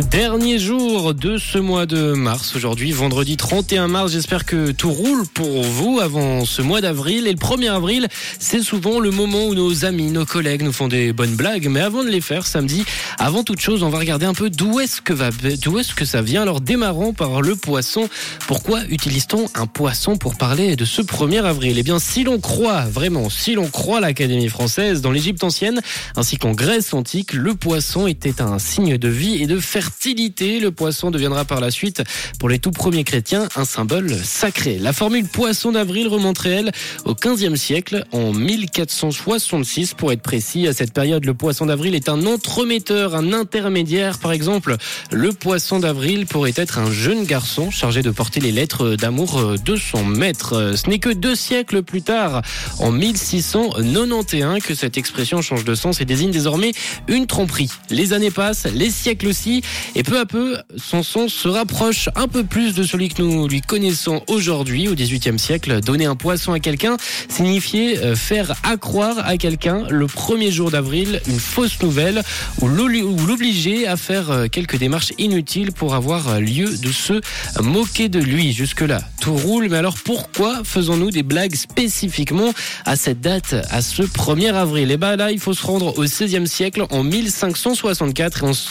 Dernier jour de ce mois de mars, aujourd'hui, vendredi 31 mars. J'espère que tout roule pour vous avant ce mois d'avril. Et le 1er avril, c'est souvent le moment où nos amis, nos collègues nous font des bonnes blagues. Mais avant de les faire, samedi, avant toute chose, on va regarder un peu d'où est-ce que va, d'où est-ce que ça vient. Alors démarrons par le poisson. Pourquoi utilise-t-on un poisson pour parler de ce 1er avril? Eh bien, si l'on croit, vraiment, si l'on croit l'Académie française, dans l'Égypte ancienne, ainsi qu'en Grèce antique, le poisson était un signe de vie et de fertilité. Le poisson deviendra par la suite, pour les tout premiers chrétiens, un symbole sacré. La formule poisson d'avril remonterait, elle, au 15e siècle, en 1466 pour être précis. À cette période, le poisson d'avril est un entremetteur, un intermédiaire. Par exemple, le poisson d'avril pourrait être un jeune garçon chargé de porter les lettres d'amour de son maître. Ce n'est que deux siècles plus tard, en 1691, que cette expression change de sens et désigne désormais une tromperie. Les années passent, les siècles aussi, et peu à peu, son sens se rapproche un peu plus de celui que nous lui connaissons aujourd'hui, au XVIIIe siècle. Donner un poisson à quelqu'un signifiait euh, faire accroire à quelqu'un le premier jour d'avril une fausse nouvelle ou l'obliger à faire euh, quelques démarches inutiles pour avoir lieu de se moquer de lui. Jusque-là, tout roule. Mais alors pourquoi faisons-nous des blagues spécifiquement à cette date, à ce 1er avril? Et ben là, il faut se rendre au XVIe siècle, en 1564, et on se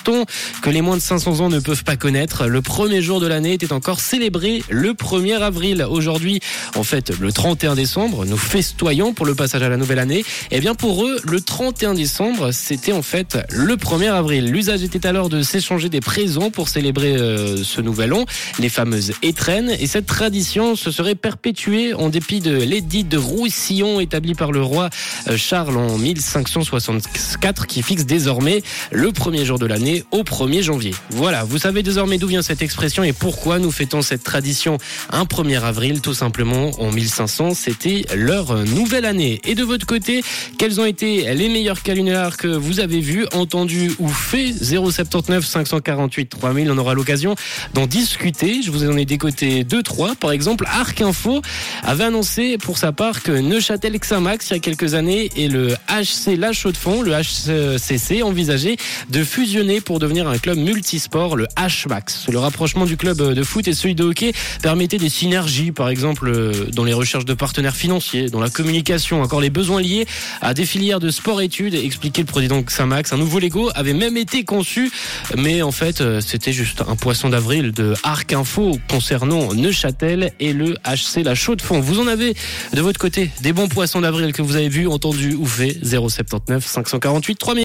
que les moins de 500 ans ne peuvent pas connaître. Le premier jour de l'année était encore célébré le 1er avril. Aujourd'hui, en fait, le 31 décembre, nous festoyons pour le passage à la nouvelle année. Et bien pour eux, le 31 décembre, c'était en fait le 1er avril. L'usage était alors de s'échanger des présents pour célébrer euh, ce nouvel an, les fameuses étrennes. Et cette tradition se serait perpétuée en dépit de l'édit de Roussillon établi par le roi euh, Charles en 1564 qui fixe désormais le premier jour de l'année au 1er janvier. Voilà, vous savez désormais d'où vient cette expression et pourquoi nous fêtons cette tradition un 1er avril, tout simplement en 1500, c'était leur nouvelle année. Et de votre côté, quels ont été les meilleurs calendars que vous avez vus, entendus ou faits 079 548 3000, on aura l'occasion d'en discuter. Je vous en ai décoté deux, trois. Par exemple, Arc Info avait annoncé pour sa part que Neuchâtel Xamax, il y a quelques années, et le HC La Chaux-de-Fonds, le HCC, envisageait de fusionner pour devenir un club multisport, le H-Max. Le rapprochement du club de foot et celui de hockey permettait des synergies, par exemple, dans les recherches de partenaires financiers, dans la communication, encore les besoins liés à des filières de sport-études, expliquait le président Xamax. Un nouveau Lego avait même été conçu, mais en fait, c'était juste un poisson d'avril de Arc Info concernant Neuchâtel et le HC La Chaux-de-Fonds. Vous en avez de votre côté des bons poissons d'avril que vous avez vus, entendus ou fait 079 548 3000.